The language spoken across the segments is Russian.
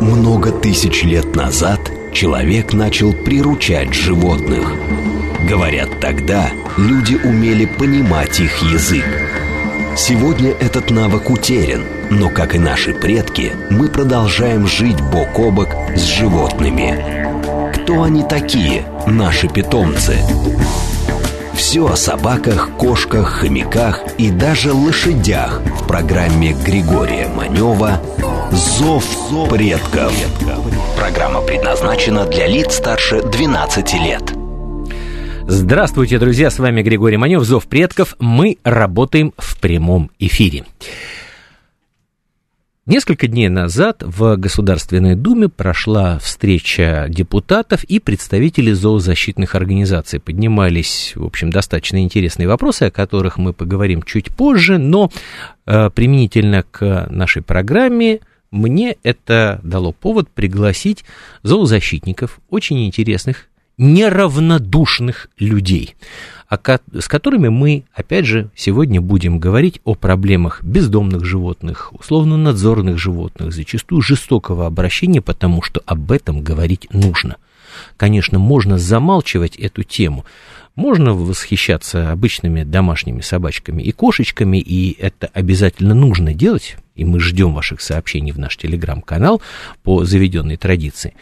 Много тысяч лет назад человек начал приручать животных. Говорят, тогда люди умели понимать их язык. Сегодня этот навык утерян, но, как и наши предки, мы продолжаем жить бок о бок с животными. Кто они такие, наши питомцы? Все о собаках, кошках, хомяках и даже лошадях в программе Григория Манева «Зов предков». Программа предназначена для лиц старше 12 лет. Здравствуйте, друзья, с вами Григорий Манев, Зов предков. Мы работаем в прямом эфире. Несколько дней назад в Государственной Думе прошла встреча депутатов и представителей зоозащитных организаций. Поднимались, в общем, достаточно интересные вопросы, о которых мы поговорим чуть позже, но э, применительно к нашей программе мне это дало повод пригласить зоозащитников, очень интересных, неравнодушных людей с которыми мы, опять же, сегодня будем говорить о проблемах бездомных животных, условно-надзорных животных, зачастую жестокого обращения, потому что об этом говорить нужно. Конечно, можно замалчивать эту тему, можно восхищаться обычными домашними собачками и кошечками, и это обязательно нужно делать, и мы ждем ваших сообщений в наш телеграм-канал по заведенной традиции.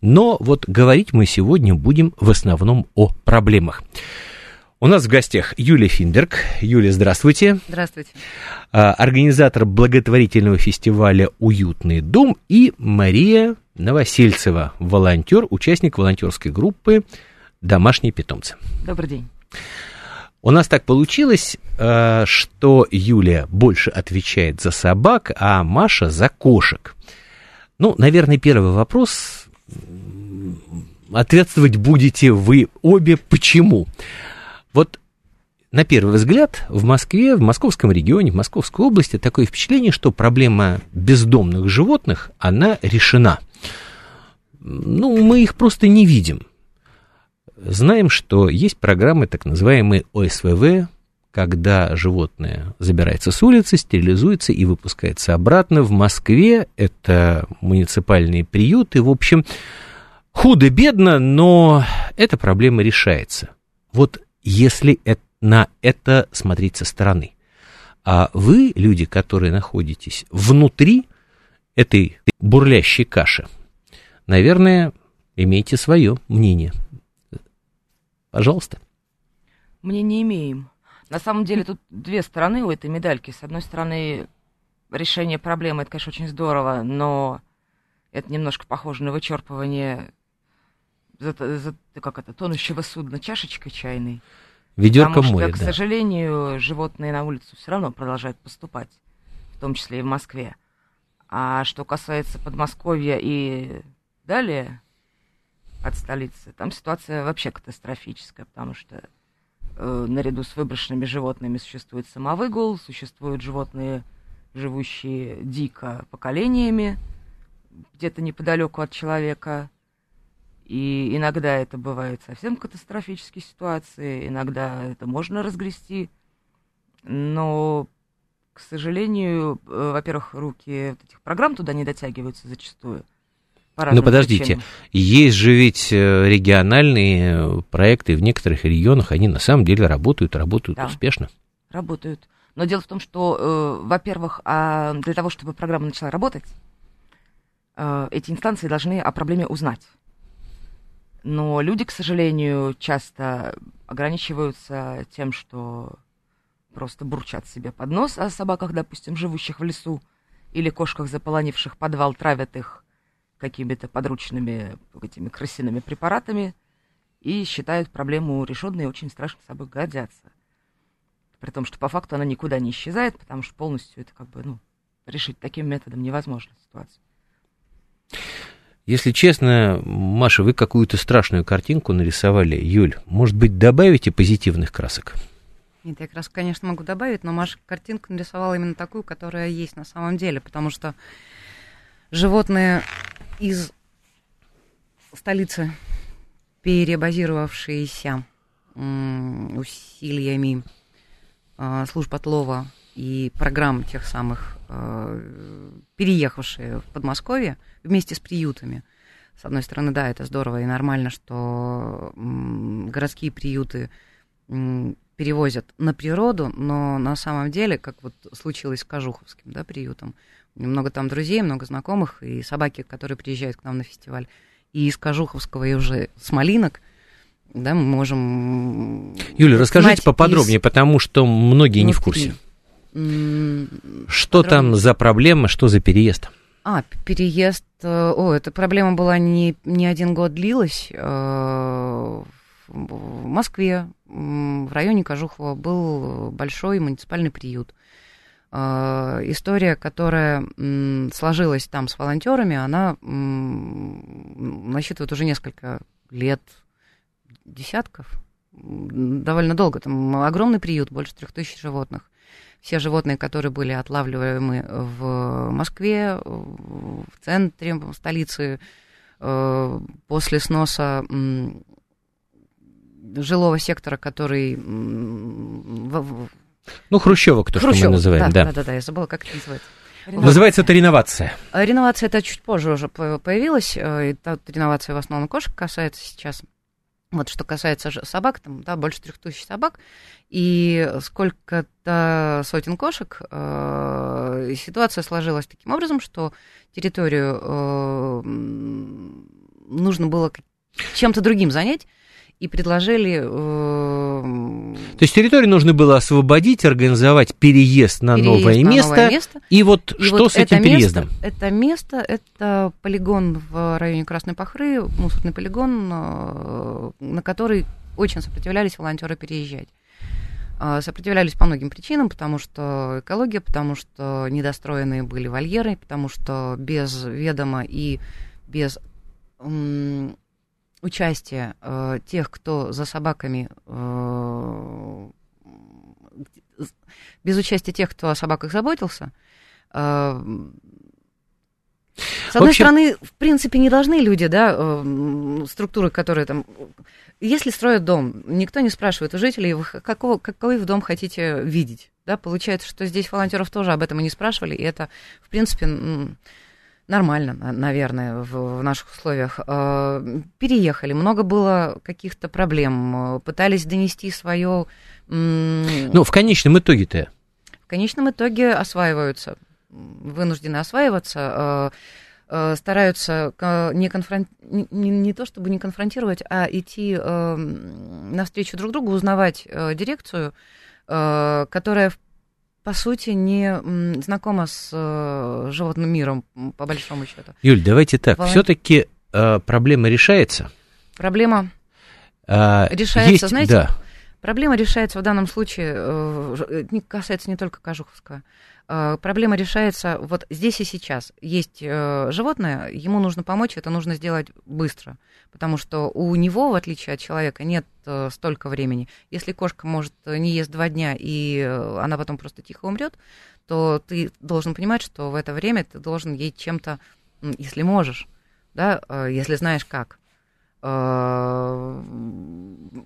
Но вот говорить мы сегодня будем в основном о проблемах. У нас в гостях Юлия Финдерг. Юлия, здравствуйте. Здравствуйте. А, организатор благотворительного фестиваля «Уютный дом» и Мария Новосельцева, волонтер, участник волонтерской группы «Домашние питомцы». Добрый день. У нас так получилось, а, что Юлия больше отвечает за собак, а Маша за кошек. Ну, наверное, первый вопрос. Ответствовать будете вы обе. Почему? Вот на первый взгляд в Москве, в московском регионе, в Московской области такое впечатление, что проблема бездомных животных, она решена. Ну, мы их просто не видим. Знаем, что есть программы так называемые ОСВВ, когда животное забирается с улицы, стерилизуется и выпускается обратно. В Москве это муниципальные приюты. В общем, худо-бедно, но эта проблема решается. Вот если это, на это смотреть со стороны. А вы, люди, которые находитесь внутри этой бурлящей каши, наверное, имеете свое мнение. Пожалуйста. Мне не имеем. На самом деле тут две стороны у этой медальки. С одной стороны, решение проблемы, это, конечно, очень здорово, но это немножко похоже на вычерпывание за, за, как это, тонущего судна чашечкой чайной. Ведерко Потому моря, что, да. к сожалению, животные на улицу все равно продолжают поступать, в том числе и в Москве. А что касается Подмосковья и далее от столицы, там ситуация вообще катастрофическая, потому что э, наряду с выброшенными животными существует самовыгул, существуют животные, живущие дико поколениями, где-то неподалеку от человека, и иногда это бывает совсем катастрофические ситуации, иногда это можно разгрести. Но, к сожалению, э, во-первых, руки вот этих программ туда не дотягиваются зачастую. Ну подождите, причинам. есть же ведь э, региональные проекты в некоторых регионах, они на самом деле работают, работают да, успешно. Работают. Но дело в том, что, э, во-первых, а для того, чтобы программа начала работать, э, эти инстанции должны о проблеме узнать. Но люди, к сожалению, часто ограничиваются тем, что просто бурчат себе под нос о собаках, допустим, живущих в лесу, или кошках, заполонивших подвал, травят их какими-то подручными этими крысиными препаратами и считают проблему решенной и очень страшно собой гордятся. При том, что по факту она никуда не исчезает, потому что полностью это как бы, ну, решить таким методом невозможно ситуацию. Если честно, Маша, вы какую-то страшную картинку нарисовали. Юль, может быть, добавите позитивных красок? Нет, я как раз, конечно, могу добавить, но Маша картинку нарисовала именно такую, которая есть на самом деле, потому что животные из столицы, перебазировавшиеся усилиями а, служб отлова и программ тех самых, переехавшие в Подмосковье вместе с приютами. С одной стороны, да, это здорово и нормально, что городские приюты перевозят на природу, но на самом деле, как вот случилось с Кожуховским да, приютом, много там друзей, много знакомых, и собаки, которые приезжают к нам на фестиваль, и из Кожуховского, и уже с Малинок, да, мы можем... Юля, расскажите поподробнее, из... потому что многие не в курсе. Что там за проблема, что за переезд? А, переезд... Э, о, эта проблема была не, не один год длилась. Э, в Москве, в районе Кожухова, был большой муниципальный приют. Э, история, которая сложилась там с волонтерами, она насчитывает уже несколько лет, десятков, довольно долго. Там огромный приют, больше трех тысяч животных. Все животные, которые были отлавливаемы в Москве, в центре столицы, э, после сноса жилого сектора, который... Ну, Хрущевок, то, Хрущевок, что мы называем, да. Да, да, да, я забыла, как это называется. Реновация. Называется это реновация. Э, реновация это чуть позже уже появилась. Это реновация в основном кошек касается сейчас. Вот что касается собак, там, да, больше трех тысяч собак, и сколько-то сотен кошек, э, ситуация сложилась таким образом, что территорию э, нужно было чем-то другим занять, и предложили... Э, То есть территорию нужно было освободить, организовать переезд на, переезд новое, на место, новое место. И вот и что вот с этим место, переездом? Это место, это полигон в районе Красной Пахры, мусорный полигон, э, на который очень сопротивлялись волонтеры переезжать. Э, сопротивлялись по многим причинам, потому что экология, потому что недостроенные были вольеры, потому что без ведома и без участие э, тех, кто за собаками, э, без участия тех, кто о собаках заботился, э, с одной общем... стороны, в принципе, не должны люди, да, э, структуры, которые там... Если строят дом, никто не спрашивает у жителей, какого, какой в дом хотите видеть. Да, получается, что здесь волонтеров тоже об этом и не спрашивали, и это, в принципе, нормально, наверное, в, в наших условиях. А, переехали, много было каких-то проблем, пытались донести свое... Ну, в конечном итоге-то? В конечном итоге осваиваются, вынуждены осваиваться, а, стараются не, конфрон... не, не то чтобы не конфронтировать, а идти навстречу друг другу, узнавать дирекцию, которая в по сути, не знакома с э, животным миром, по большому счету. Юль, давайте так. Волон... Все-таки э, проблема решается. Проблема а, решается, есть, знаете, да. проблема решается в данном случае, э, не касается не только Кожуховского. Э, проблема решается вот здесь и сейчас. Есть э, животное, ему нужно помочь, это нужно сделать быстро, потому что у него, в отличие от человека, нет э, столько времени. Если кошка может не ест два дня, и она потом просто тихо умрет, то ты должен понимать, что в это время ты должен ей чем-то, если можешь, да, если знаешь как,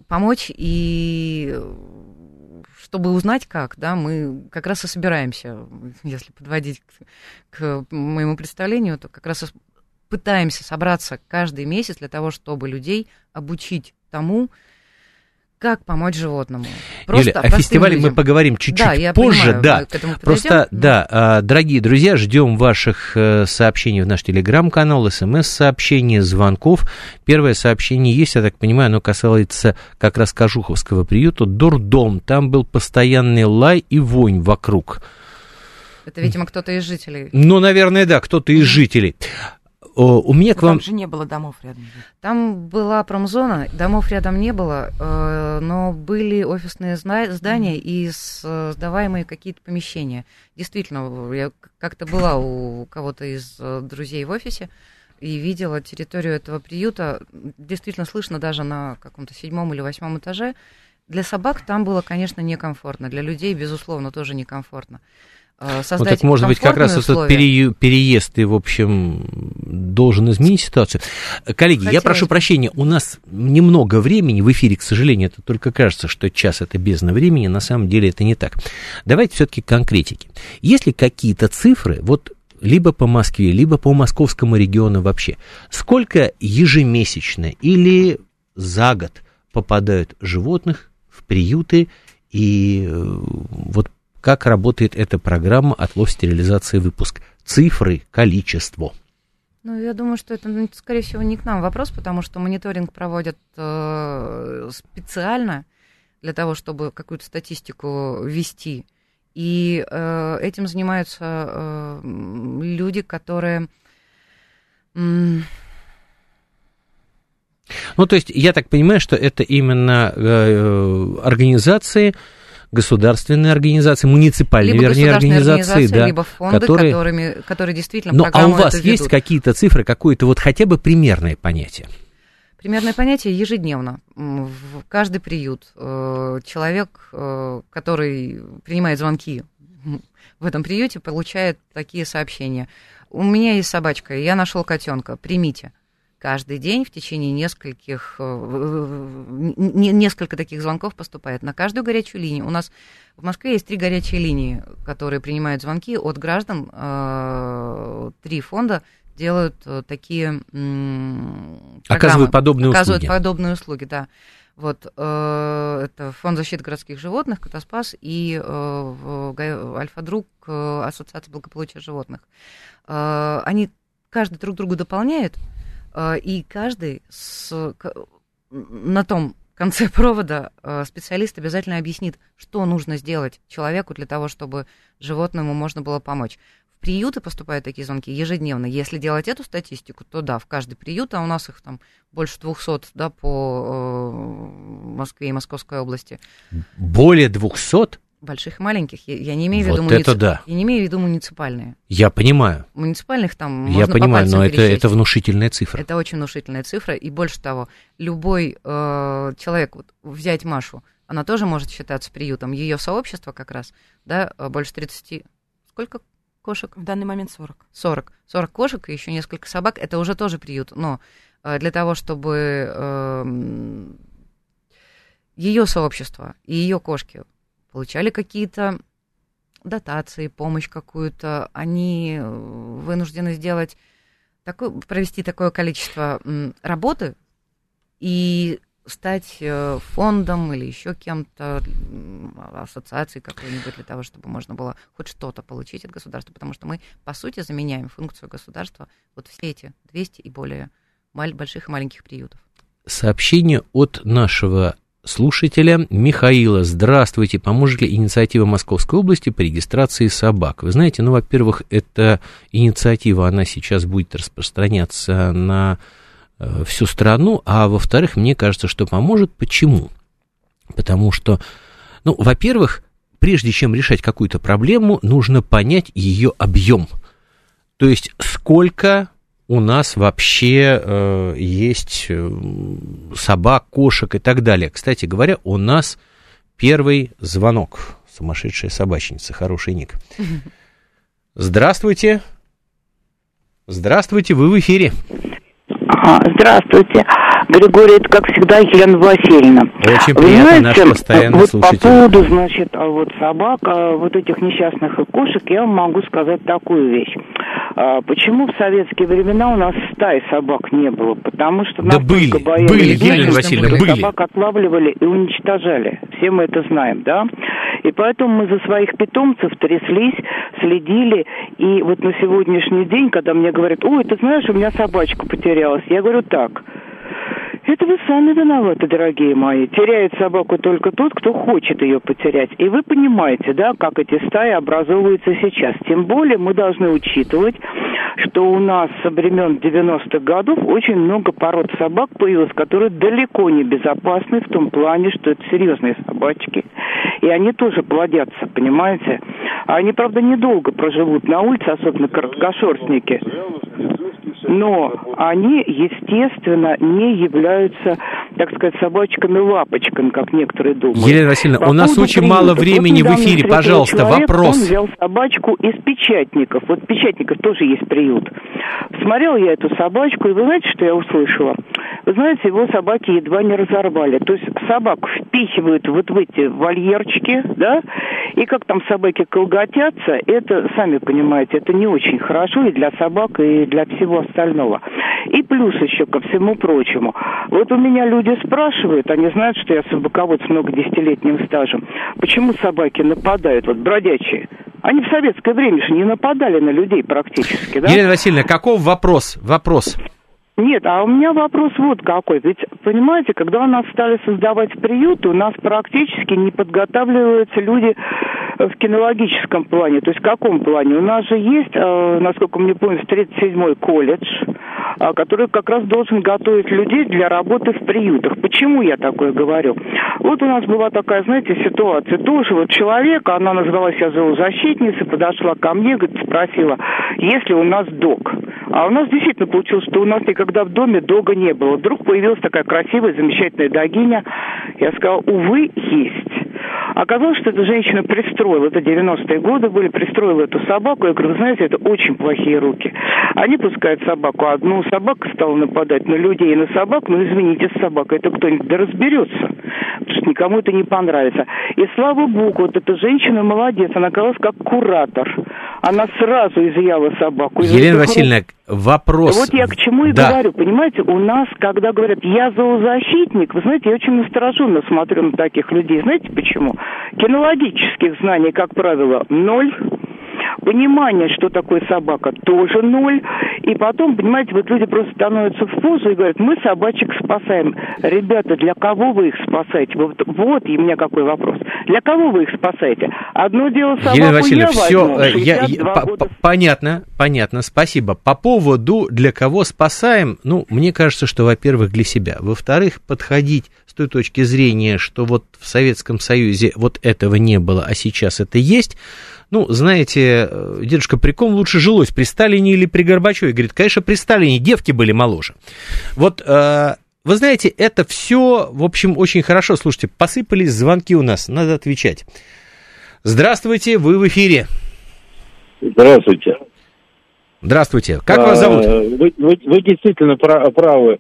помочь и чтобы узнать как, да, мы как раз и собираемся, если подводить к, к моему представлению, то как раз пытаемся собраться каждый месяц для того, чтобы людей обучить тому, как помочь животному. Просто Юля, о фестивале людям. мы поговорим чуть-чуть да, позже, понимаю, да. К этому Просто, да, а, дорогие друзья, ждем ваших э, сообщений в наш телеграм-канал, смс-сообщений, звонков. Первое сообщение есть, я так понимаю, оно касается как раз Кожуховского приюта, дурдом. Там был постоянный лай и вонь вокруг. Это, видимо, кто-то из жителей. Ну, наверное, да, кто-то из жителей у меня к вам... Там же не было домов рядом. Там была промзона, домов рядом не было, э, но были офисные здания и сдаваемые какие-то помещения. Действительно, я как-то была у кого-то из э, друзей в офисе и видела территорию этого приюта. Действительно слышно даже на каком-то седьмом или восьмом этаже. Для собак там было, конечно, некомфортно. Для людей, безусловно, тоже некомфортно. Создать ну, так, может быть, как раз условия. этот пере, переезд и, в общем, должен изменить ситуацию. Коллеги, Хотелось. я прошу прощения, у нас немного времени в эфире, к сожалению, это только кажется, что час это бездна времени, на самом деле это не так. Давайте все-таки конкретики. Есть ли какие-то цифры, вот либо по Москве, либо по московскому региону вообще, сколько ежемесячно или за год попадают животных в приюты и э, вот как работает эта программа «Отлов, стерилизация, выпуск». Цифры, количество. Ну, я думаю, что это, ну, скорее всего, не к нам вопрос, потому что мониторинг проводят э, специально для того, чтобы какую-то статистику вести. И э, этим занимаются э, люди, которые... ну, то есть, я так понимаю, что это именно э, организации, государственные организации, муниципальные, либо вернее, организации, организации да, либо фонды, которые... Которыми, которые действительно Ну, а у вас есть какие-то цифры, какое-то вот хотя бы примерное понятие? Примерное понятие ежедневно. В каждый приют э, человек, э, который принимает звонки в этом приюте, получает такие сообщения. У меня есть собачка, я нашел котенка, примите каждый день в течение нескольких, э, несколько таких звонков поступает на каждую горячую линию. У нас в Москве есть три горячие линии, которые принимают звонки от граждан. Э, три фонда делают э, такие Оказывают подобные оказывают услуги. подобные услуги, да. Вот, это Фонд защиты городских животных, Катаспас и Альфа-Друг, Ассоциация благополучия животных. они каждый друг друга дополняют, и каждый с, на том конце провода а, специалист обязательно объяснит, что нужно сделать человеку для того, чтобы животному можно было помочь. В приюты поступают такие звонки ежедневно. Если делать эту статистику, то да, в каждый приют, а у нас их там больше 200 да, по э, Москве и Московской области. Более 200? Больших и маленьких. Я, я не имею в виду вот муници... это да. Я не имею в виду муниципальные. Я понимаю. Муниципальных там Я понимаю, но это, это внушительная цифра. Это очень внушительная цифра. И больше того, любой э, человек, вот, взять Машу, она тоже может считаться приютом. Ее сообщество как раз, да, э, больше 30... Сколько кошек? В данный момент 40. 40. 40 кошек и еще несколько собак. Это уже тоже приют. Но э, для того, чтобы э, ее сообщество и ее кошки получали какие-то дотации, помощь какую-то, они э, вынуждены сделать такое, провести такое количество работы и стать э, фондом или еще кем-то, ассоциацией какой-нибудь для того, чтобы можно было хоть что-то получить от государства, потому что мы, по сути, заменяем функцию государства вот все эти 200 и более больших и маленьких приютов. Сообщение от нашего слушателя Михаила. Здравствуйте. Поможет ли инициатива Московской области по регистрации собак? Вы знаете, ну, во-первых, эта инициатива, она сейчас будет распространяться на э, всю страну, а во-вторых, мне кажется, что поможет. Почему? Потому что, ну, во-первых, прежде чем решать какую-то проблему, нужно понять ее объем. То есть, сколько у нас вообще э, есть э, собак, кошек и так далее. Кстати говоря, у нас первый звонок. Сумасшедшая собачница, хороший ник. Здравствуйте. Здравствуйте, вы в эфире. Здравствуйте. Григорий, это, как всегда, Елена Васильевна. Очень приятно, знаете, наш постоянный вот слушатель. по поводу, значит, а вот собак, а вот этих несчастных и кошек, я вам могу сказать такую вещь. А, почему в советские времена у нас стаи собак не было? Потому что да были, боялись, были, Елена Васильевна, были. собак отлавливали и уничтожали. Все мы это знаем, да? И поэтому мы за своих питомцев тряслись, следили. И вот на сегодняшний день, когда мне говорят, ой, ты знаешь, у меня собачка потерялась, я говорю так – это вы сами виноваты, дорогие мои. Теряет собаку только тот, кто хочет ее потерять. И вы понимаете, да, как эти стаи образовываются сейчас. Тем более мы должны учитывать, что у нас со времен 90-х годов очень много пород собак появилось, которые далеко не безопасны в том плане, что это серьезные собачки. И они тоже плодятся, понимаете? А они, правда, недолго проживут на улице, особенно короткошерстники. Но они, естественно, не являются, так сказать, собачками-лапочками, как некоторые думают. Елена Васильевна, По у нас очень приютов. мало времени вот в эфире, пожалуйста, человек, вопрос. Он взял собачку из печатников. Вот печатников тоже есть приют. Смотрел я эту собачку, и вы знаете, что я услышала? Вы знаете, его собаки едва не разорвали. То есть собаку впихивают вот в эти вольерчики, да, и как там собаки колготятся, это, сами понимаете, это не очень хорошо и для собак, и для всего остального. И плюс еще ко всему прочему. Вот у меня люди спрашивают, они знают, что я собаковод с много десятилетним стажем, почему собаки нападают, вот бродячие. Они в советское время же не нападали на людей практически, да? Елена Васильевна, каков вопрос? Вопрос. Нет, а у меня вопрос вот какой. Ведь, понимаете, когда у нас стали создавать приюты, у нас практически не подготавливаются люди в кинологическом плане. То есть в каком плане? У нас же есть, э, насколько мне помнится, 37-й колледж, э, который как раз должен готовить людей для работы в приютах. Почему я такое говорю? Вот у нас была такая, знаете, ситуация. Тоже вот человек, она называлась себя зоозащитницей, подошла ко мне, говорит, спросила, есть ли у нас док. А у нас действительно получилось, что у нас никогда в доме дога не было. Вдруг появилась такая красивая, замечательная догиня. Я сказала, увы, есть. Оказалось, что эта женщина пристроила, это 90-е годы были, пристроила эту собаку. Я говорю, вы знаете, это очень плохие руки. Они пускают собаку одну, собака стала нападать на людей и на собак. Ну, извините, с собакой это кто-нибудь да разберется. Потому что никому это не понравится. И слава богу, вот эта женщина молодец, она оказалась как куратор. Она сразу изъяла собаку. Елена Васильевна, рук... вопрос. Вот я к чему и да. говорю. Понимаете, у нас, когда говорят, я зоозащитник, вы знаете, я очень настороженно смотрю на таких людей. Знаете почему? Кинологических знаний, как правило, ноль понимание, что такое собака, тоже ноль. И потом, понимаете, вот люди просто становятся в позу и говорят, мы собачек спасаем. Ребята, для кого вы их спасаете? Вот, вот и у меня какой вопрос. Для кого вы их спасаете? Одно дело собаку Елена Васильевна, я все, возьму, э, я, я, по, понятно, понятно, спасибо. По поводу для кого спасаем, ну, мне кажется, что, во-первых, для себя. Во-вторых, подходить с той точки зрения, что вот в Советском Союзе вот этого не было, а сейчас это есть, ну, знаете, э, дедушка, при ком лучше жилось, при Сталине или при Горбачеве? Говорит, конечно, при Сталине девки были моложе. Вот, э, вы знаете, это все, в общем, очень хорошо. Слушайте, посыпались звонки у нас, надо отвечать. Здравствуйте, вы в эфире. Здравствуйте. Здравствуйте. Как а, вас зовут? Вы, вы, вы действительно правы,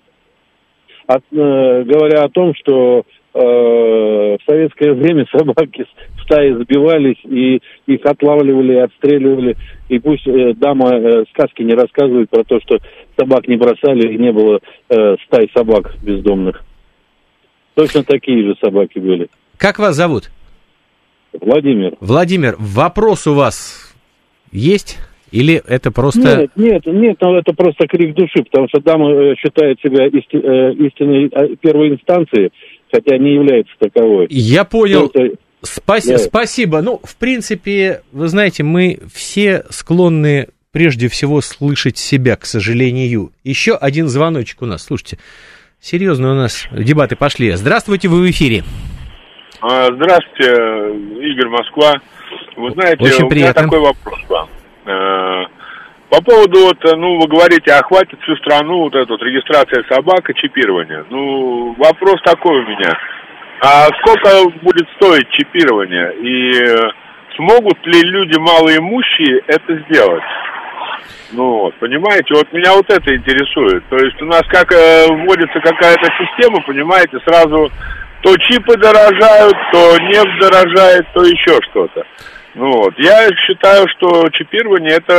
от, э, говоря о том, что в советское время собаки стаи забивались, и их отлавливали, отстреливали. И пусть э, дама э, сказки не рассказывает про то, что собак не бросали, и не было э, стай собак бездомных. Точно такие же собаки были. Как вас зовут? Владимир. Владимир, вопрос у вас есть? Или это просто... Нет, нет, нет, ну, это просто крик души, потому что дама э, считает себя исти, э, истинной э, первой инстанции, хотя не является таковой. Я понял. Это... Спаси... Да. Спасибо. Ну, в принципе, вы знаете, мы все склонны прежде всего слышать себя, к сожалению. Еще один звоночек у нас. Слушайте, серьезно у нас дебаты пошли. Здравствуйте, вы в эфире. А, здравствуйте, Игорь Москва. Вы знаете, Очень у меня такой вопрос вам. Э, по поводу, вот, ну, вы говорите, охватит всю страну вот эта вот регистрация собак и чипирование. Ну, вопрос такой у меня. А сколько будет стоить чипирование? И э, смогут ли люди малоимущие это сделать? Ну вот, понимаете, вот меня вот это интересует. То есть у нас как э, вводится какая-то система, понимаете, сразу то чипы дорожают, то нефть дорожает, то еще что-то. Вот. Я считаю, что чипирование это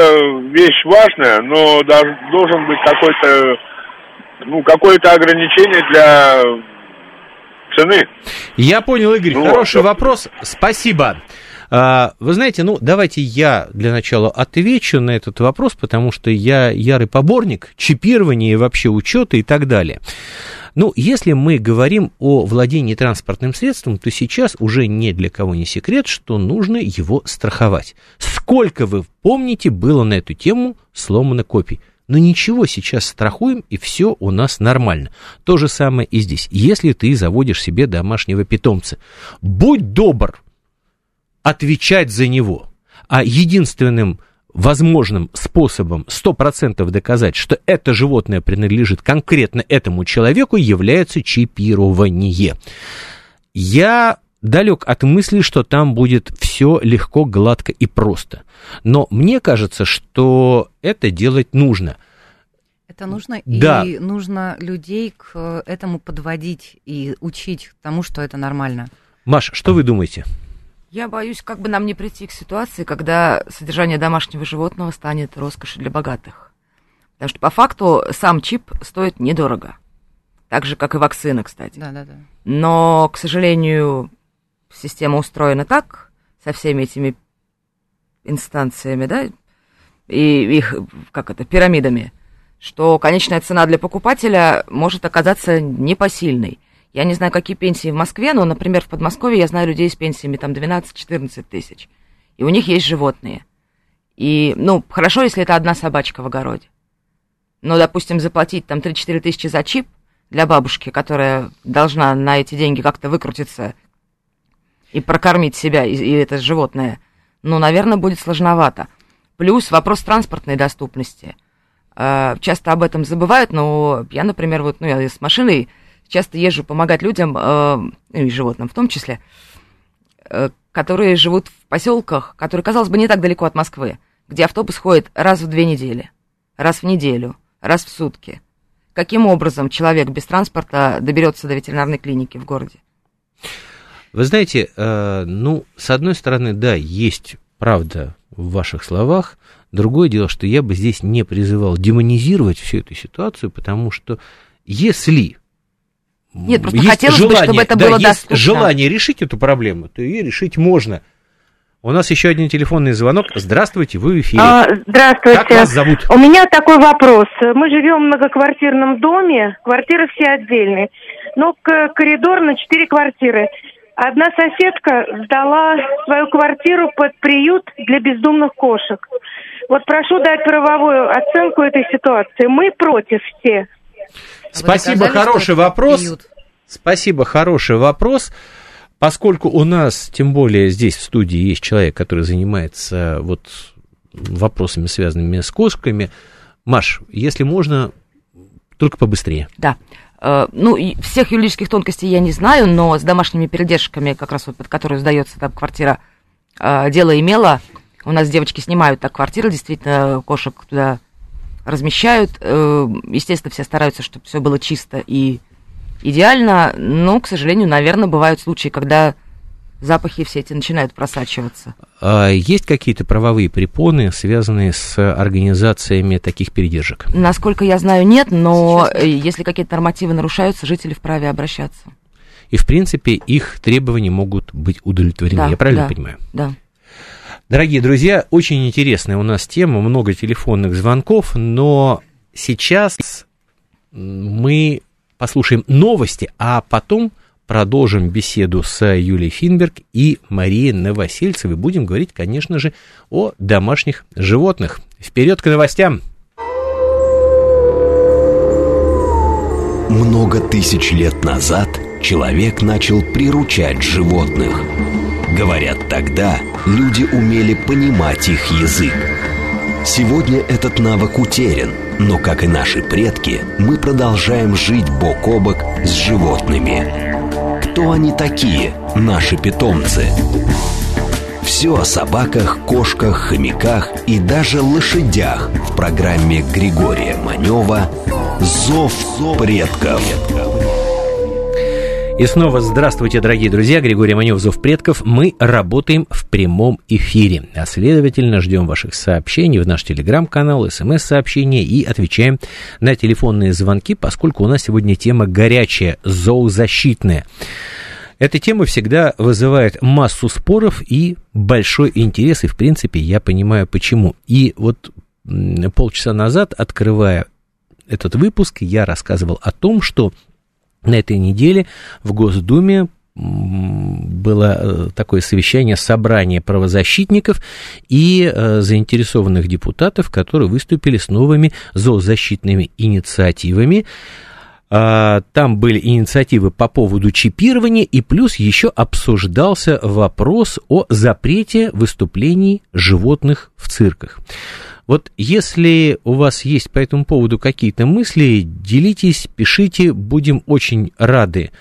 вещь важная, но даже должен быть какой-то ну, какое-то ограничение для цены. Я понял, Игорь. Ну, хороший вот. вопрос. Спасибо. А, вы знаете, ну, давайте я для начала отвечу на этот вопрос, потому что я ярый поборник чипирования и вообще учета и так далее. Ну, если мы говорим о владении транспортным средством, то сейчас уже ни для кого не секрет, что нужно его страховать. Сколько вы помните, было на эту тему сломано копий. Но ничего, сейчас страхуем, и все у нас нормально. То же самое и здесь. Если ты заводишь себе домашнего питомца, будь добр отвечать за него. А единственным возможным способом 100% доказать, что это животное принадлежит конкретно этому человеку, является чипирование. Я далек от мысли, что там будет все легко, гладко и просто. Но мне кажется, что это делать нужно. Это нужно, да. и нужно людей к этому подводить и учить тому, что это нормально. Маш, что вы думаете? Я боюсь, как бы нам не прийти к ситуации, когда содержание домашнего животного станет роскошью для богатых. Потому что по факту сам чип стоит недорого. Так же, как и вакцина, кстати. Да, да, да. Но, к сожалению, система устроена так, со всеми этими инстанциями, да, и их, как это, пирамидами, что конечная цена для покупателя может оказаться непосильной. Я не знаю, какие пенсии в Москве, но, например, в Подмосковье я знаю людей с пенсиями там 12-14 тысяч. И у них есть животные. И, ну, хорошо, если это одна собачка в огороде. Но, допустим, заплатить там 3-4 тысячи за чип для бабушки, которая должна на эти деньги как-то выкрутиться и прокормить себя и, и это животное, ну, наверное, будет сложновато. Плюс вопрос транспортной доступности. А, часто об этом забывают, но я, например, вот, ну, я с машиной часто езжу помогать людям, э, и животным в том числе, э, которые живут в поселках, которые, казалось бы, не так далеко от Москвы, где автобус ходит раз в две недели, раз в неделю, раз в сутки. Каким образом человек без транспорта доберется до ветеринарной клиники в городе? Вы знаете, э, ну, с одной стороны, да, есть правда в ваших словах. Другое дело, что я бы здесь не призывал демонизировать всю эту ситуацию, потому что если нет, просто есть хотелось желание, бы, чтобы это да, было есть доступно. желание решить эту проблему, то ее решить можно. У нас еще один телефонный звонок. Здравствуйте, вы в эфире. А, здравствуйте. Как вас зовут? У меня такой вопрос. Мы живем в многоквартирном доме, квартиры все отдельные, но коридор на четыре квартиры. Одна соседка сдала свою квартиру под приют для бездомных кошек. Вот прошу дать правовую оценку этой ситуации. Мы против все. Спасибо, хороший вопрос. Бьют. Спасибо, хороший вопрос. Поскольку у нас, тем более здесь в студии, есть человек, который занимается вот вопросами, связанными с кошками. Маш, если можно, только побыстрее. Да. Э, ну, всех юридических тонкостей я не знаю, но с домашними передержками, как раз вот под которую сдается там квартира, э, дело имело. У нас девочки снимают так квартиры, действительно, кошек туда размещают. Э, естественно, все стараются, чтобы все было чисто и идеально, но, к сожалению, наверное, бывают случаи, когда запахи все эти начинают просачиваться. А есть какие-то правовые препоны, связанные с организациями таких передержек? Насколько я знаю, нет, но Сейчас. если какие-то нормативы нарушаются, жители вправе обращаться. И, в принципе, их требования могут быть удовлетворены, да, я правильно да, понимаю? Да. Дорогие друзья, очень интересная у нас тема, много телефонных звонков, но сейчас мы послушаем новости, а потом продолжим беседу с Юлией Финберг и Марией Новосельцевой. Будем говорить, конечно же, о домашних животных. Вперед к новостям! Много тысяч лет назад человек начал приручать животных – Говорят, тогда люди умели понимать их язык. Сегодня этот навык утерян, но, как и наши предки, мы продолжаем жить бок о бок с животными. Кто они такие, наши питомцы? Все о собаках, кошках, хомяках и даже лошадях в программе Григория Манева «Зов предков». И снова здравствуйте, дорогие друзья. Григорий Манев, Зов предков. Мы работаем в прямом эфире. А следовательно, ждем ваших сообщений в наш телеграм-канал, смс-сообщения и отвечаем на телефонные звонки, поскольку у нас сегодня тема горячая, зоозащитная. Эта тема всегда вызывает массу споров и большой интерес, и, в принципе, я понимаю, почему. И вот полчаса назад, открывая этот выпуск, я рассказывал о том, что на этой неделе в Госдуме было э, такое совещание, собрание правозащитников и э, заинтересованных депутатов, которые выступили с новыми зоозащитными инициативами. А, там были инициативы по поводу чипирования, и плюс еще обсуждался вопрос о запрете выступлений животных в цирках. Вот если у вас есть по этому поводу какие-то мысли, делитесь, пишите, будем очень рады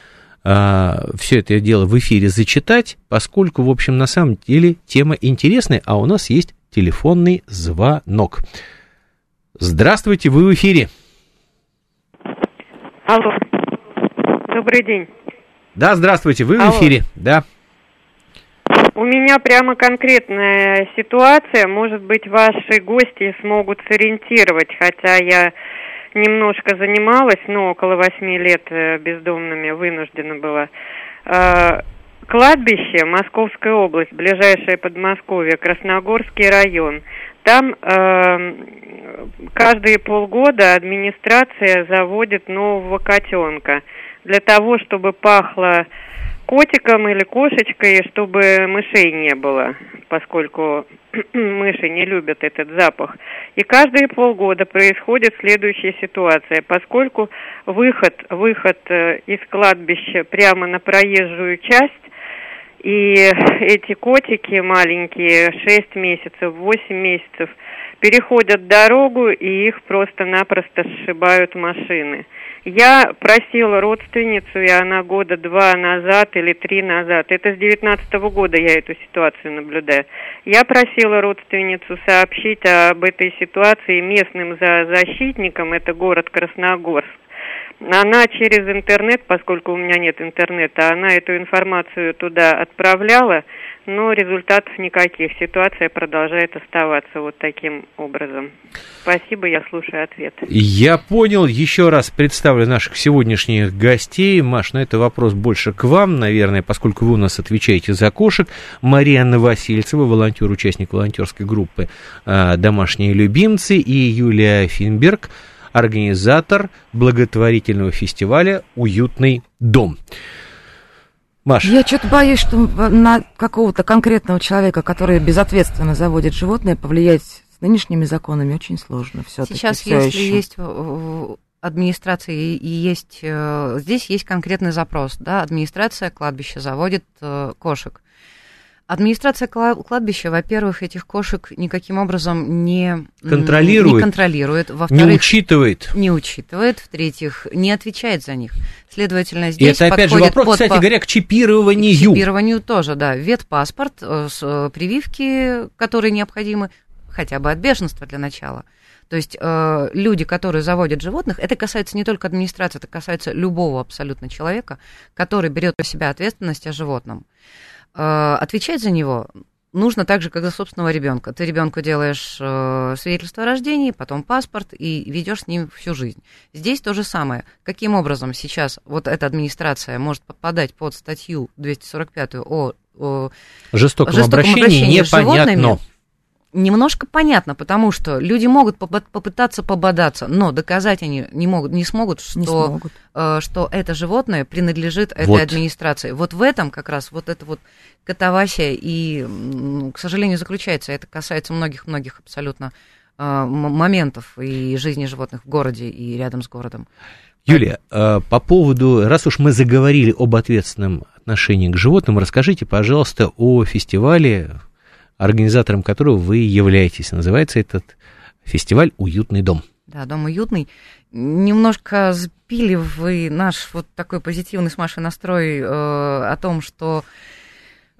а, все это дело в эфире зачитать, поскольку, в общем, на самом деле тема интересная, а у нас есть телефонный звонок. Здравствуйте, вы в эфире. Алло. Добрый день. Да, здравствуйте, вы Алло. в эфире, да. У меня прямо конкретная ситуация. Может быть, ваши гости смогут сориентировать, хотя я немножко занималась, но около восьми лет э, бездомными вынуждена была. А, кладбище, Московская область, ближайшее Подмосковье, Красногорский район. Там э, каждые полгода администрация заводит нового котенка для того, чтобы пахло котиком или кошечкой, чтобы мышей не было, поскольку мыши не любят этот запах. И каждые полгода происходит следующая ситуация, поскольку выход, выход э, из кладбища прямо на проезжую часть и эти котики маленькие, 6 месяцев, 8 месяцев, переходят дорогу, и их просто-напросто сшибают машины. Я просила родственницу, и она года два назад или три назад, это с девятнадцатого года я эту ситуацию наблюдаю, я просила родственницу сообщить об этой ситуации местным защитникам, это город Красногорск, она через интернет, поскольку у меня нет интернета, она эту информацию туда отправляла, но результатов никаких. Ситуация продолжает оставаться вот таким образом. Спасибо, я слушаю ответ. Я понял. Еще раз представлю наших сегодняшних гостей. Маш, на ну, это вопрос больше к вам, наверное, поскольку вы у нас отвечаете за кошек. Мария Васильцева, волонтер, участник волонтерской группы а, «Домашние любимцы» и Юлия Финберг, организатор благотворительного фестиваля «Уютный дом». Маш. Я что-то боюсь, что на какого-то конкретного человека, который безответственно заводит животное, повлиять с нынешними законами очень сложно. Все-таки, Сейчас, все если еще. есть администрация и есть э, здесь есть конкретный запрос, да, администрация кладбища заводит э, кошек. Администрация кладбища, во-первых, этих кошек никаким образом не контролирует, не контролирует. во-вторых, не учитывает, не учитывает, в-третьих, не отвечает за них. Следовательно, здесь И это опять же вопрос, под, кстати говоря, к чипированию. К чипированию тоже, да. Ветпаспорт, э, э, прививки, которые необходимы, хотя бы от бешенства для начала. То есть э, люди, которые заводят животных, это касается не только администрации, это касается любого абсолютно человека, который берет на себя ответственность о животном. Э, отвечать за него нужно так же, как за собственного ребенка. Ты ребенку делаешь э, свидетельство о рождении, потом паспорт и ведешь с ним всю жизнь. Здесь то же самое. Каким образом сейчас вот эта администрация может попадать под статью 245 о, о жестоком, жестоком обращении, обращении непонятно немножко понятно, потому что люди могут попытаться пободаться, но доказать они не могут, не смогут, что, не смогут. Э, что это животное принадлежит этой вот. администрации. Вот в этом как раз вот это вот катавасия и, к сожалению, заключается. Это касается многих-многих абсолютно э, моментов и жизни животных в городе и рядом с городом. Юлия, э, по поводу, раз уж мы заговорили об ответственном отношении к животным, расскажите, пожалуйста, о фестивале организатором которого вы являетесь. Называется этот фестиваль «Уютный дом». Да, дом уютный. Немножко сбили вы наш вот такой позитивный с Машей настрой э, о том, что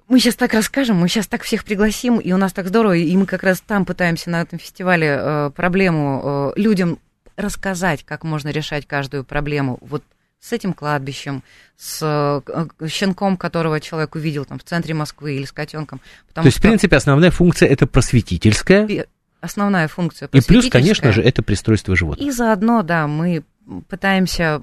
мы сейчас так расскажем, мы сейчас так всех пригласим, и у нас так здорово, и мы как раз там пытаемся на этом фестивале э, проблему э, людям рассказать, как можно решать каждую проблему. Вот с этим кладбищем, с э, щенком, которого человек увидел там в центре Москвы или с котенком. То есть, что... в принципе, основная функция это просветительская. Основная функция И плюс, конечно же, это пристройство животных. И заодно, да, мы пытаемся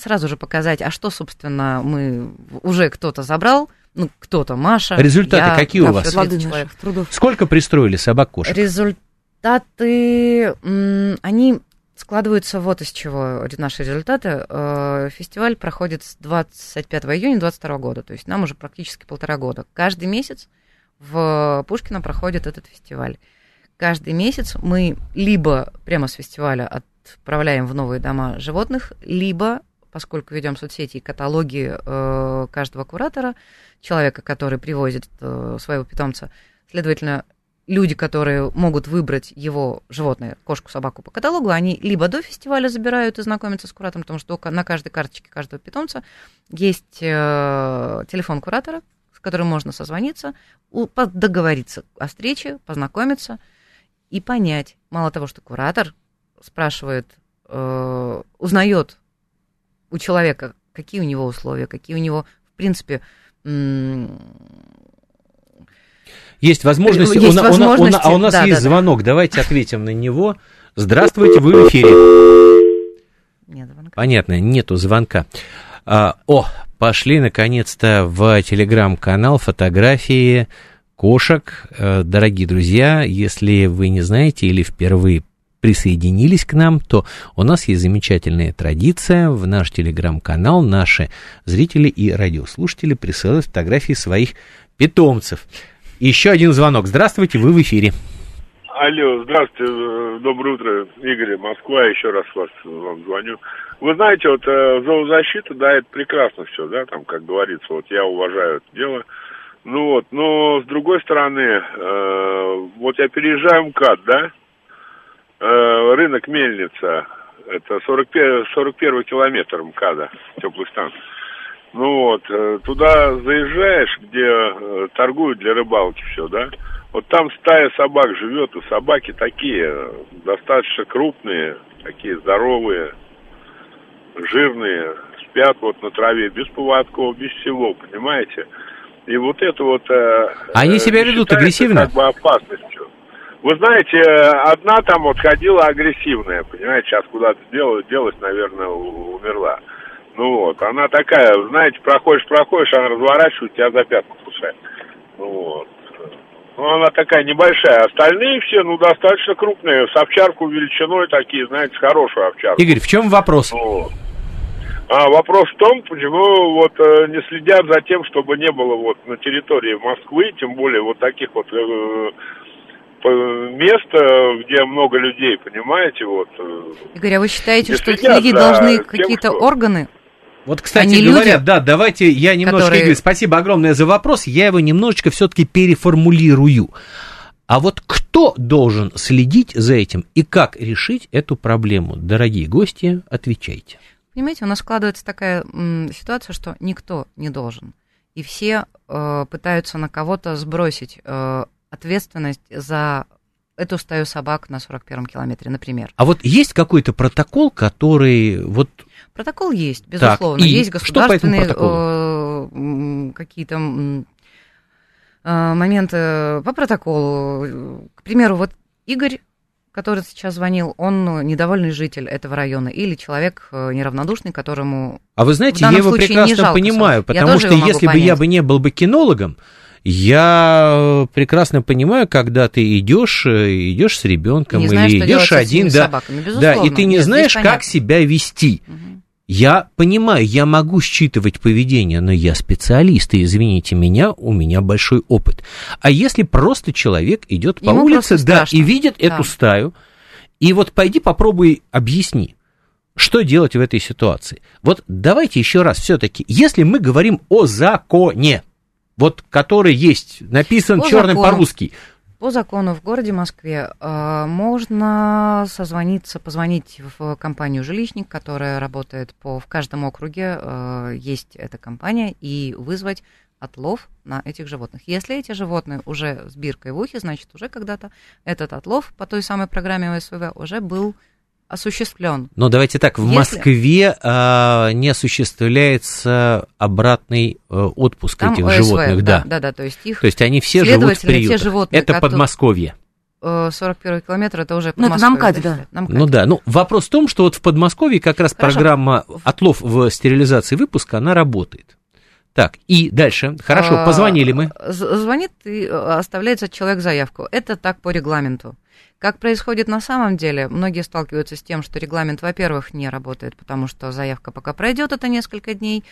сразу же показать, а что, собственно, мы уже кто-то забрал, ну, кто-то, Маша. Результаты я, какие у вас? Сколько пристроили собак-кошек? Результаты, они складываются вот из чего наши результаты. Э, фестиваль проходит с 25 июня 2022 года, то есть нам уже практически полтора года. Каждый месяц в Пушкино проходит этот фестиваль. Каждый месяц мы либо прямо с фестиваля отправляем в новые дома животных, либо, поскольку ведем соцсети и каталоги э, каждого куратора, человека, который привозит э, своего питомца, следовательно, люди, которые могут выбрать его животное, кошку, собаку по каталогу, они либо до фестиваля забирают и знакомятся с куратором, потому что на каждой карточке каждого питомца есть э, телефон куратора, с которым можно созвониться, договориться о встрече, познакомиться и понять, мало того, что куратор спрашивает, э, узнает у человека, какие у него условия, какие у него, в принципе, есть возможность, есть у, возможности, у, у, а у нас да, есть да, звонок, да. давайте ответим на него. Здравствуйте, вы в эфире. Нет звонка. Понятно, нету звонка. А, о, пошли наконец-то в телеграм-канал фотографии кошек. Э, дорогие друзья, если вы не знаете или впервые присоединились к нам, то у нас есть замечательная традиция в наш телеграм-канал. Наши зрители и радиослушатели присылают фотографии своих питомцев. Еще один звонок. Здравствуйте, вы в эфире. Алло, здравствуйте, э, доброе утро, Игорь, Москва, еще раз вас вам звоню. Вы знаете, вот э, зоозащита, да, это прекрасно все, да, там, как говорится, вот я уважаю это дело. Ну вот, но с другой стороны, э, вот я переезжаю МКАД, да, э, рынок Мельница, это 41, 41 километр МКАДа, теплый стан. Ну вот, э, туда заезжаешь, где э, торгуют для рыбалки все, да, вот там стая собак живет, и собаки такие, достаточно крупные, такие здоровые, жирные, спят вот на траве, без поводков, без всего, понимаете? И вот это вот... Э, Они себя ведут агрессивно? Как бы опасностью. Вы знаете, одна там вот ходила агрессивная, понимаете, сейчас куда-то делалась, делась, наверное, умерла. Ну вот, она такая, знаете, проходишь, проходишь, она разворачивает, тебя за пятку кусает. Ну вот. Ну, она такая небольшая. Остальные все, ну, достаточно крупные. С овчарку величиной такие, знаете, с хорошую овчарку. Игорь, в чем вопрос? Ну, а вопрос в том, почему вот э, не следят за тем, чтобы не было вот на территории Москвы, тем более вот таких вот э, мест, где много людей, понимаете, вот. Э, Игорь, а вы считаете, что следить должны какие-то органы? Вот, кстати Они говоря, люди, да, давайте я немножко, которые... Игорь, спасибо огромное за вопрос, я его немножечко все-таки переформулирую. А вот кто должен следить за этим и как решить эту проблему? Дорогие гости, отвечайте. Понимаете, у нас складывается такая м, ситуация, что никто не должен. И все э, пытаются на кого-то сбросить э, ответственность за эту стаю собак на 41-м километре, например. А вот есть какой-то протокол, который вот Протокол есть, безусловно. Так, есть государственные э, какие-то э, моменты по протоколу. К примеру, вот Игорь который сейчас звонил, он недовольный житель этого района или человек э, неравнодушный, которому... А вы знаете, я его прекрасно понимаю, потому что если понять. бы я бы не был бы кинологом, я прекрасно понимаю, когда ты идешь, идешь с ребенком или идешь один, да, да, и ты не знаешь, как себя вести. Угу. Я понимаю, я могу считывать поведение, но я специалист, и извините меня, у меня большой опыт. А если просто человек идет по Ему улице, да, и видит да. эту стаю, и вот пойди попробуй объясни, что делать в этой ситуации. Вот давайте еще раз все-таки, если мы говорим о законе, вот который есть, написан черным по-русски, по закону в городе Москве э, можно созвониться, позвонить в компанию «Жилищник», которая работает по, в каждом округе, э, есть эта компания, и вызвать отлов на этих животных. Если эти животные уже с биркой в ухе, значит, уже когда-то этот отлов по той самой программе ОСВ уже был осуществлен. Но давайте так, в Если... Москве а, не осуществляется обратный а, отпуск Там этих ОСВ, животных, да, да, да, да, то есть их. То есть они все живут в приютах. Все животные, это которые... Подмосковье. 41 километр это уже Ну, это на МКАДе, да. На МКАДе. Ну да, ну вопрос в том, что вот в Подмосковье как раз Хорошо. программа отлов в стерилизации выпуска, она работает. Так, и дальше. Хорошо, а, позвонили мы. Звонит и оставляется человек заявку. Это так по регламенту. Как происходит на самом деле, многие сталкиваются с тем, что регламент, во-первых, не работает, потому что заявка пока пройдет это несколько дней,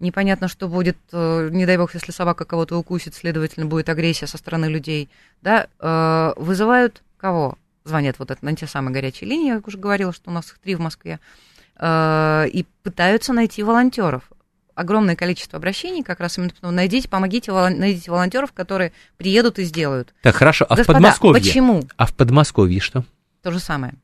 непонятно, что будет, э, не дай бог, если собака кого-то укусит, следовательно, будет агрессия со стороны людей, да, э, вызывают кого? звонят вот на те самые горячие линии, я уже говорила, что у нас их три в Москве, э, и пытаются найти волонтеров. Огромное количество обращений, как раз именно найдите, помогите, найдите волонтеров, которые приедут и сделают. Так, хорошо, а Господа, в Подмосковье? почему? А в Подмосковье что? То же самое.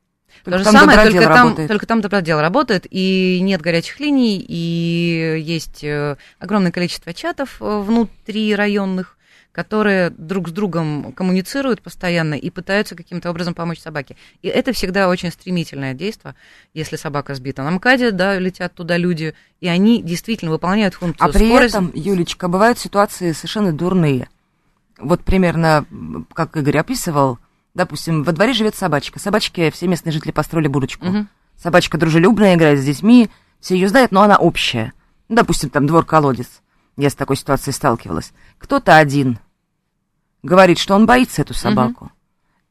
Только То же самое, только там, только там добродел работает, и нет горячих линий, и есть э, огромное количество чатов э, внутри районных, которые друг с другом коммуницируют постоянно и пытаются каким-то образом помочь собаке. И это всегда очень стремительное действие, если собака сбита на МКАДе, да, летят туда люди, и они действительно выполняют функцию А при скорость. этом, Юлечка, бывают ситуации совершенно дурные. Вот примерно, как Игорь описывал, допустим, во дворе живет собачка. Собачке все местные жители построили будочку. Угу. Собачка дружелюбная, играет с детьми, все ее знают, но она общая. Ну, допустим, там двор-колодец. Я с такой ситуацией сталкивалась. Кто-то один говорит, что он боится эту собаку. Угу.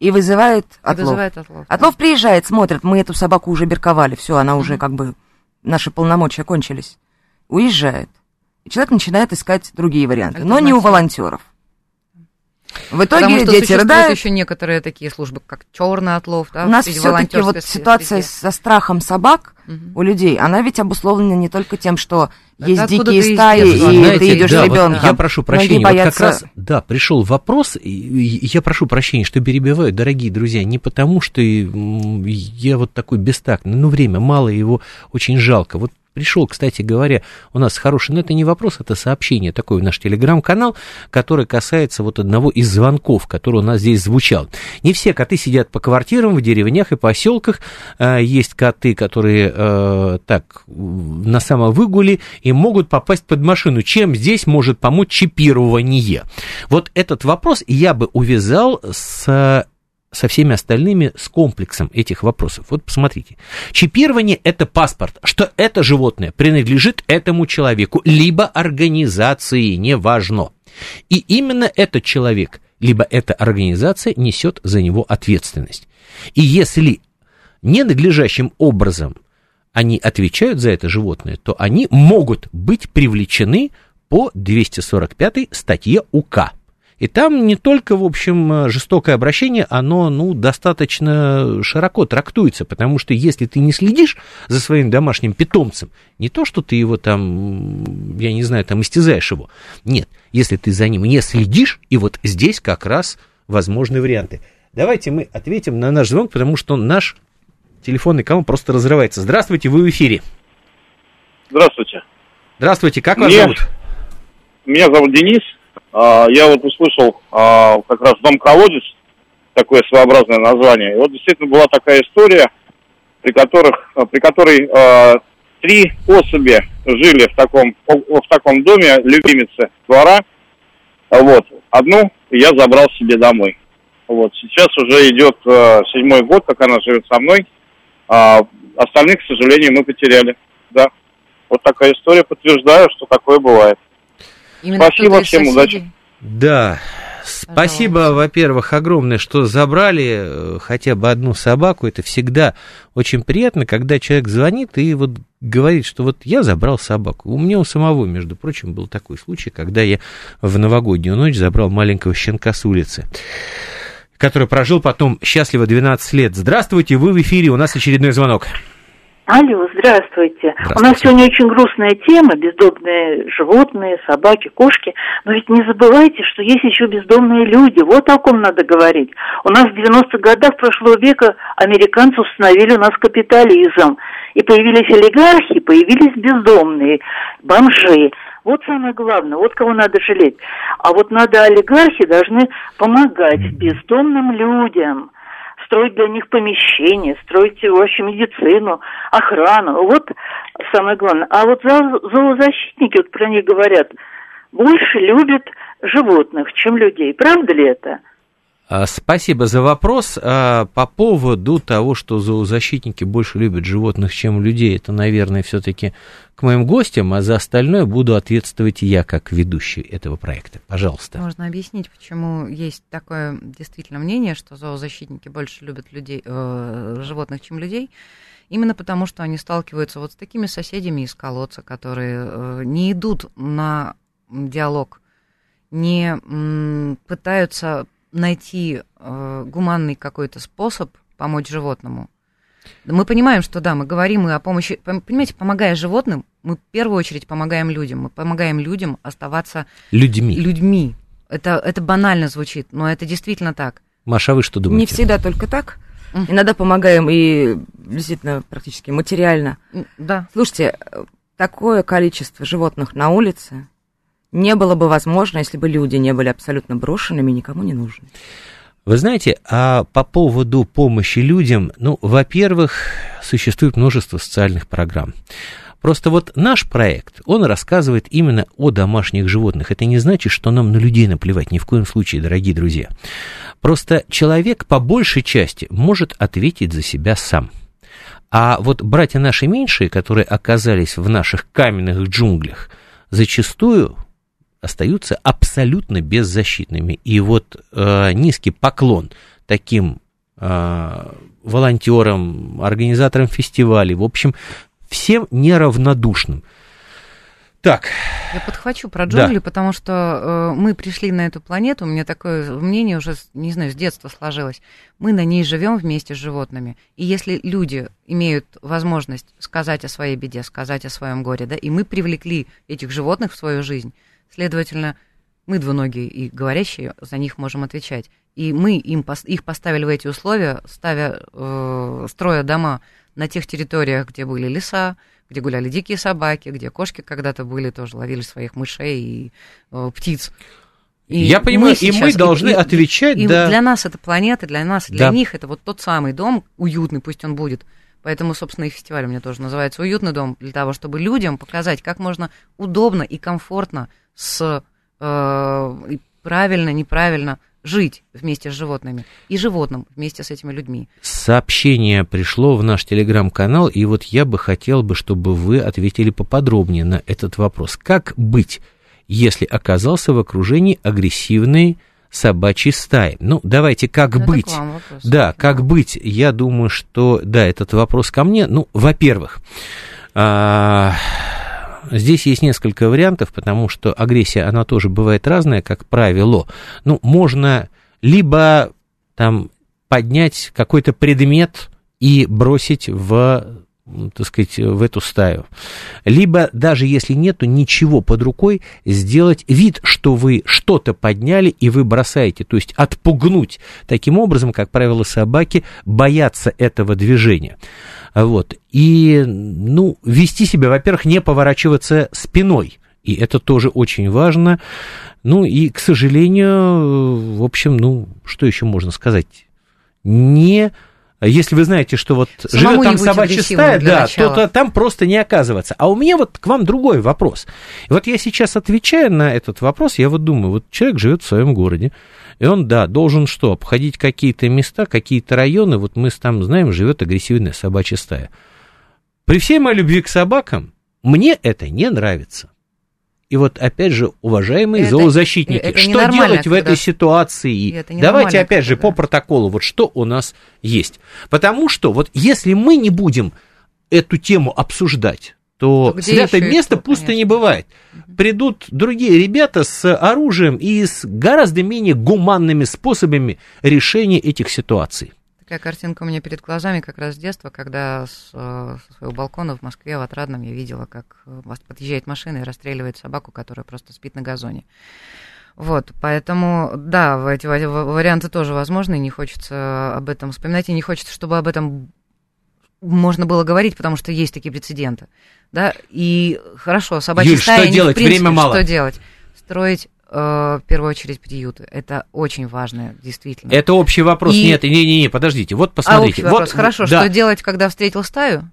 И вызывает отлов. вызывает отлов. Отлов да. приезжает, смотрит, мы эту собаку уже берковали, все, она угу. уже как бы, наши полномочия кончились. Уезжает. И человек начинает искать другие варианты, но не у волонтеров. В итоге Потому что дети рыдают. еще некоторые такие службы, как черный отлов. Да, у нас все-таки вот ситуация среде. со страхом собак угу. у людей, она ведь обусловлена не только тем, что Это есть дикие стаи, и Знаете, ты идешь да, ребенком. Вот я прошу прощения, боятся... вот как раз, да, пришел вопрос, и я прошу прощения, что перебиваю, дорогие друзья, не потому, что я вот такой бестактный, ну, время мало, его очень жалко. Вот пришел, кстати говоря, у нас хороший, но это не вопрос, это сообщение, такой наш телеграм-канал, который касается вот одного из звонков, который у нас здесь звучал. Не все коты сидят по квартирам в деревнях и поселках, а, есть коты, которые э, так на самовыгуле и могут попасть под машину. Чем здесь может помочь чипирование? Вот этот вопрос я бы увязал с со всеми остальными с комплексом этих вопросов. Вот посмотрите. Чипирование – это паспорт, что это животное принадлежит этому человеку, либо организации, неважно. И именно этот человек, либо эта организация несет за него ответственность. И если ненадлежащим образом они отвечают за это животное, то они могут быть привлечены по 245 статье УК. И там не только, в общем, э, жестокое обращение, оно, ну, достаточно широко трактуется, потому что если ты не следишь за своим домашним питомцем, не то, что ты его там, я не знаю, там истязаешь его, нет, если ты за ним не следишь, и вот здесь как раз возможны варианты. Давайте мы ответим на наш звонок, потому что наш телефонный канал просто разрывается. Здравствуйте, вы в эфире. Здравствуйте. Здравствуйте, как вас Меня... зовут? Меня зовут Денис. А, я вот услышал а, как раз «Дом-колодец», такое своеобразное название. И вот действительно была такая история, при, которых, а, при которой три особи жили в таком, в таком доме, любимицы двора. Вот. Одну я забрал себе домой. Вот. Сейчас уже идет седьмой год, как она живет со мной. А остальных, к сожалению, мы потеряли. Да. Вот такая история. Подтверждаю, что такое бывает. Именно Спасибо всем, удачи. Да, Спасибо, во-первых, огромное, что забрали э, хотя бы одну собаку. Это всегда очень приятно, когда человек звонит и вот говорит, что вот я забрал собаку. У меня у самого, между прочим, был такой случай, когда я в новогоднюю ночь забрал маленького щенка с улицы который прожил потом счастливо 12 лет. Здравствуйте, вы в эфире, у нас очередной звонок. Алло, здравствуйте. здравствуйте. У нас сегодня очень грустная тема, бездомные животные, собаки, кошки. Но ведь не забывайте, что есть еще бездомные люди. Вот о ком надо говорить. У нас в 90-х годах прошлого века американцы установили у нас капитализм. И появились олигархи, появились бездомные, бомжи. Вот самое главное, вот кого надо жалеть. А вот надо олигархи должны помогать бездомным людям – строить для них помещения, строить вообще медицину, охрану. Вот самое главное. А вот зоозащитники, вот про них говорят, больше любят животных, чем людей. Правда ли это? А, спасибо за вопрос. А, по поводу того, что зоозащитники больше любят животных, чем людей, это, наверное, все-таки к моим гостям, а за остальное буду ответствовать я, как ведущий этого проекта. Пожалуйста. Можно объяснить, почему есть такое действительно мнение, что зоозащитники больше любят людей, э, животных, чем людей. Именно потому, что они сталкиваются вот с такими соседями из колодца, которые э, не идут на диалог, не м, пытаются найти э, гуманный какой-то способ помочь животному. Мы понимаем, что да, мы говорим и о помощи, понимаете, помогая животным, мы в первую очередь помогаем людям, мы помогаем людям оставаться людьми. людьми. Это, это банально звучит, но это действительно так. Маша, а вы что думаете? Не всегда только так. Иногда помогаем и действительно практически материально. Да. Слушайте, такое количество животных на улице не было бы возможно, если бы люди не были абсолютно брошенными, никому не нужны. Вы знаете, а по поводу помощи людям, ну, во-первых, существует множество социальных программ. Просто вот наш проект, он рассказывает именно о домашних животных. Это не значит, что нам на людей наплевать, ни в коем случае, дорогие друзья. Просто человек по большей части может ответить за себя сам. А вот братья наши меньшие, которые оказались в наших каменных джунглях, зачастую остаются абсолютно беззащитными. И вот э, низкий поклон таким э, волонтерам, организаторам фестивалей, в общем, всем неравнодушным. Так. Я подхвачу про джунгли, да. потому что э, мы пришли на эту планету, у меня такое мнение уже, не знаю, с детства сложилось. Мы на ней живем вместе с животными. И если люди имеют возможность сказать о своей беде, сказать о своем горе, да, и мы привлекли этих животных в свою жизнь, следовательно, мы двуногие и говорящие за них можем отвечать. И мы им, их поставили в эти условия, ставя, э, строя дома на тех территориях, где были леса, где гуляли дикие собаки, где кошки когда-то были, тоже ловили своих мышей и э, птиц. И Я понимаю, мы сейчас, и мы должны и, отвечать, и, да. Для нас это планета, для нас, для да. них это вот тот самый дом, уютный, пусть он будет. Поэтому, собственно, и фестиваль у меня тоже называется «Уютный дом», для того, чтобы людям показать, как можно удобно и комфортно с э, правильно, неправильно жить вместе с животными и животным вместе с этими людьми. Сообщение пришло в наш телеграм-канал, и вот я бы хотел бы, чтобы вы ответили поподробнее на этот вопрос. Как быть, если оказался в окружении агрессивной собачьей стаи? Ну, давайте, как ну, быть? Да, как быть? Я думаю, что, да, этот вопрос ко мне. Ну, во-первых, а, Здесь есть несколько вариантов, потому что агрессия, она тоже бывает разная, как правило. Ну, можно либо там поднять какой-то предмет и бросить в так сказать, в эту стаю. Либо, даже если нету ничего под рукой, сделать вид, что вы что-то подняли и вы бросаете, то есть отпугнуть. Таким образом, как правило, собаки боятся этого движения. Вот. И, ну, вести себя, во-первых, не поворачиваться спиной. И это тоже очень важно. Ну и, к сожалению, в общем, ну, что еще можно сказать? Не если вы знаете, что вот Самому живет там собачья стая, да, то, то там просто не оказываться. А у меня вот к вам другой вопрос. И вот я сейчас отвечаю на этот вопрос, я вот думаю, вот человек живет в своем городе, и он, да, должен что, обходить какие-то места, какие-то районы, вот мы там знаем, живет агрессивная собачья стая. При всей моей любви к собакам, мне это не нравится. И вот опять же, уважаемые это, зоозащитники, это что делать в этой ситуации? Давайте опять же по протоколу, вот что у нас есть. Потому что вот если мы не будем эту тему обсуждать, то, то святое место это, пусто конечно. не бывает. Придут другие ребята с оружием и с гораздо менее гуманными способами решения этих ситуаций. Такая картинка у меня перед глазами как раз с детства, когда с, э, со своего балкона в Москве в Отрадном я видела, как э, подъезжает машина и расстреливает собаку, которая просто спит на газоне. Вот, поэтому, да, эти варианты тоже возможны, не хочется об этом вспоминать, и не хочется, чтобы об этом можно было говорить, потому что есть такие прецеденты, да, и хорошо, собачья Юль, стая, что делать, принципе, время мало. Что делать? Строить в первую очередь приюты. Это очень важно, действительно. Это общий вопрос. И... Нет, не-не-не, подождите. Вот посмотрите. А общий вот, вопрос. Хорошо, да. что делать, когда встретил стаю?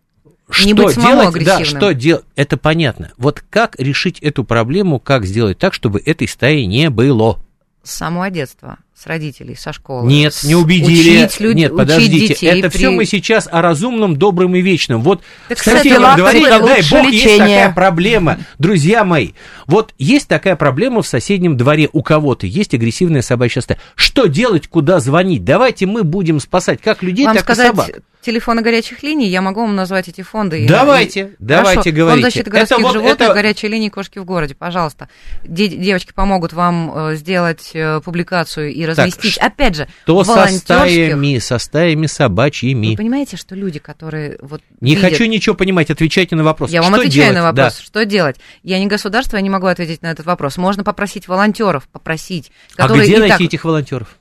Что не быть делать, да, что делать, это понятно. Вот как решить эту проблему, как сделать так, чтобы этой стаи не было? С самого детства с родителей, со школы. Нет, не убедили. Учить люд... Нет, подождите, детей это при... все мы сейчас о разумном, добром и вечном. Вот так, в соседнем дворе, не дай бог, лечение. есть такая проблема. Друзья мои, вот есть такая проблема в соседнем дворе у кого-то, есть агрессивная собачья стая. Что делать, куда звонить? Давайте мы будем спасать как людей, Вам так сказать, и собак. Телефоны горячих линий, я могу вам назвать эти фонды. Давайте, и... давайте Хорошо. говорите. Фонд защиты городских это животных, это... горячие линии кошки в городе, пожалуйста. Де- девочки помогут вам э, сделать э, публикацию и разместить. Так, Опять же, то со стаями, со стаями собачьими. Вы понимаете, что люди, которые вот Не видят... хочу ничего понимать, отвечайте на вопрос. Я что вам отвечаю делать? на вопрос, да. что делать. Я не государство, я не могу ответить на этот вопрос. Можно попросить волонтеров, попросить. А где найти так... этих волонтеров?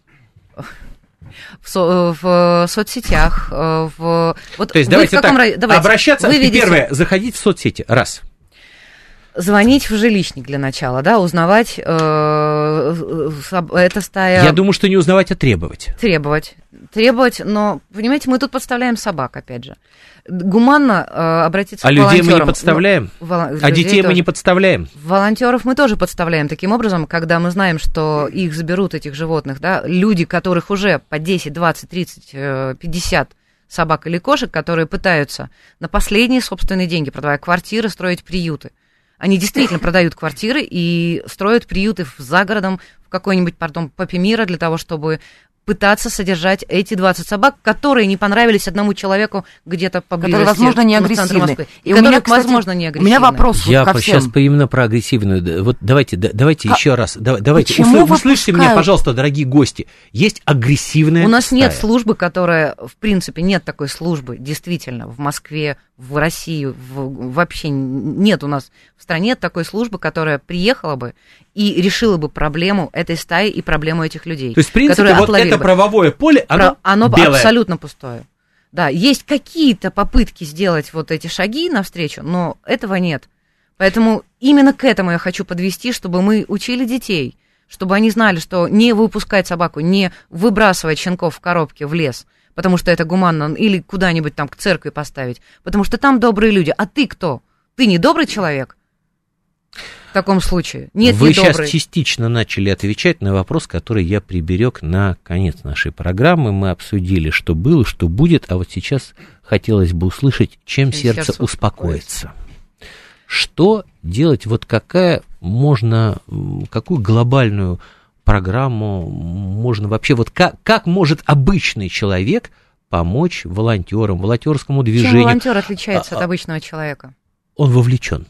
В, со, в соцсетях, э, в... Вот То есть давайте так, давайте, обращаться, вы видите... первое, заходить в соцсети, раз. Звонить в жилищник для начала, да, узнавать, э, это стая... Я думаю, что не узнавать, а требовать. Требовать. Требовать, но, понимаете, мы тут подставляем собак, опять же гуманно э, обратиться а к волонтерам. А людей мы не подставляем? Ну, вол... А детей тоже. мы не подставляем? Волонтеров мы тоже подставляем таким образом, когда мы знаем, что их заберут, этих животных, да, люди, которых уже по 10, 20, 30, 50 собак или кошек, которые пытаются на последние собственные деньги, продавая квартиры, строить приюты. Они действительно продают квартиры и строят приюты за городом, в какой-нибудь, пардон, попе мира для того, чтобы пытаться содержать эти 20 собак, которые не понравились одному человеку где-то поблизости. Которые, возможно, не агрессивны. И, и у меня, кстати, возможно, не агрессивны. У меня вопрос Я вот ко всем. сейчас именно про агрессивную. Вот давайте, давайте как? еще раз. Давайте, Почему услышьте меня, пожалуйста, дорогие гости. Есть агрессивная У нас стая. нет службы, которая, в принципе, нет такой службы, действительно, в Москве, в России, в, вообще нет у нас в стране такой службы, которая приехала бы и решила бы проблему этой стаи и проблему этих людей. То есть, в принципе, вот это бы. правовое поле, оно, Про, оно белое. абсолютно пустое. Да, есть какие-то попытки сделать вот эти шаги навстречу, но этого нет. Поэтому именно к этому я хочу подвести, чтобы мы учили детей, чтобы они знали, что не выпускать собаку, не выбрасывать щенков в коробке в лес, потому что это гуманно, или куда-нибудь там к церкви поставить, потому что там добрые люди. А ты кто? Ты не добрый человек? таком случае? Нет, Вы сейчас частично начали отвечать на вопрос, который я приберег на конец нашей программы. Мы обсудили, что было, что будет, а вот сейчас хотелось бы услышать, чем, чем сердце, сердце успокоится. Что делать, вот какая можно, какую глобальную программу можно вообще, вот как, как может обычный человек помочь волонтерам, волонтерскому движению? Чем волонтер отличается а, от а обычного человека? Он вовлечен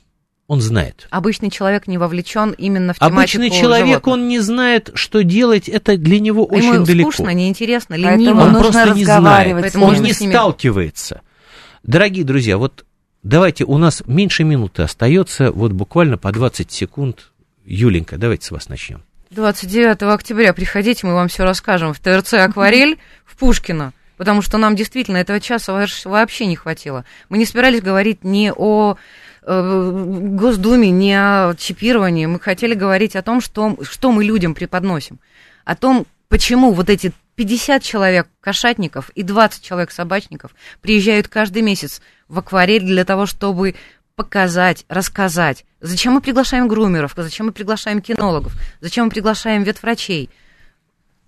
он знает. Обычный человек не вовлечен именно в тематику Обычный человек, животных. он не знает, что делать, это для него а очень Ему далеко. скучно, неинтересно, лениво. Он просто не знает, он не сталкивается. Дорогие друзья, вот давайте, у нас меньше минуты остается, вот буквально по 20 секунд. Юленька, давайте с вас начнем. 29 октября приходите, мы вам все расскажем в ТРЦ «Акварель» в Пушкино потому что нам действительно этого часа вообще не хватило. Мы не собирались говорить ни о Э, Госдуме не о чипировании. Мы хотели говорить о том, что, что мы людям преподносим. О том, почему вот эти 50 человек кошатников и 20 человек собачников приезжают каждый месяц в акварель для того, чтобы показать, рассказать. Зачем мы приглашаем грумеров, зачем мы приглашаем кинологов, зачем мы приглашаем ветврачей –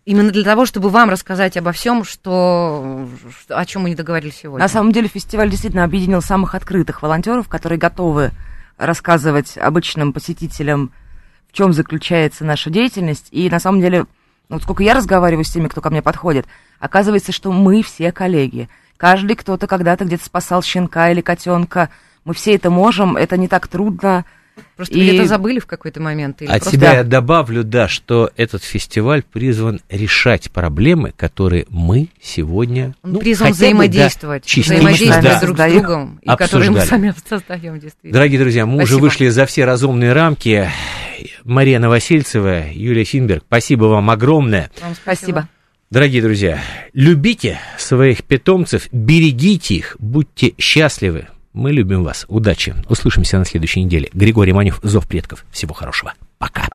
Именно для того, чтобы вам рассказать обо всем, что, о чем мы не договорились сегодня. На самом деле фестиваль действительно объединил самых открытых волонтеров, которые готовы рассказывать обычным посетителям, в чем заключается наша деятельность. И на самом деле, вот сколько я разговариваю с теми, кто ко мне подходит, оказывается, что мы все коллеги. Каждый кто-то когда-то где-то спасал щенка или котенка. Мы все это можем, это не так трудно. Просто и... где-то забыли в какой-то момент. Или От просто... себя я добавлю, да, что этот фестиваль призван решать проблемы, которые мы сегодня... Он ну, призван взаимодействовать, да, взаимодействовать да, друг с другом, и которые мы сами создаем, действительно. Дорогие друзья, мы спасибо. уже вышли за все разумные рамки. Мария Новосельцева, Юлия Синберг, спасибо вам огромное. Вам спасибо. Дорогие друзья, любите своих питомцев, берегите их, будьте счастливы. Мы любим вас. Удачи. Услышимся на следующей неделе. Григорий Манев, Зов предков. Всего хорошего. Пока.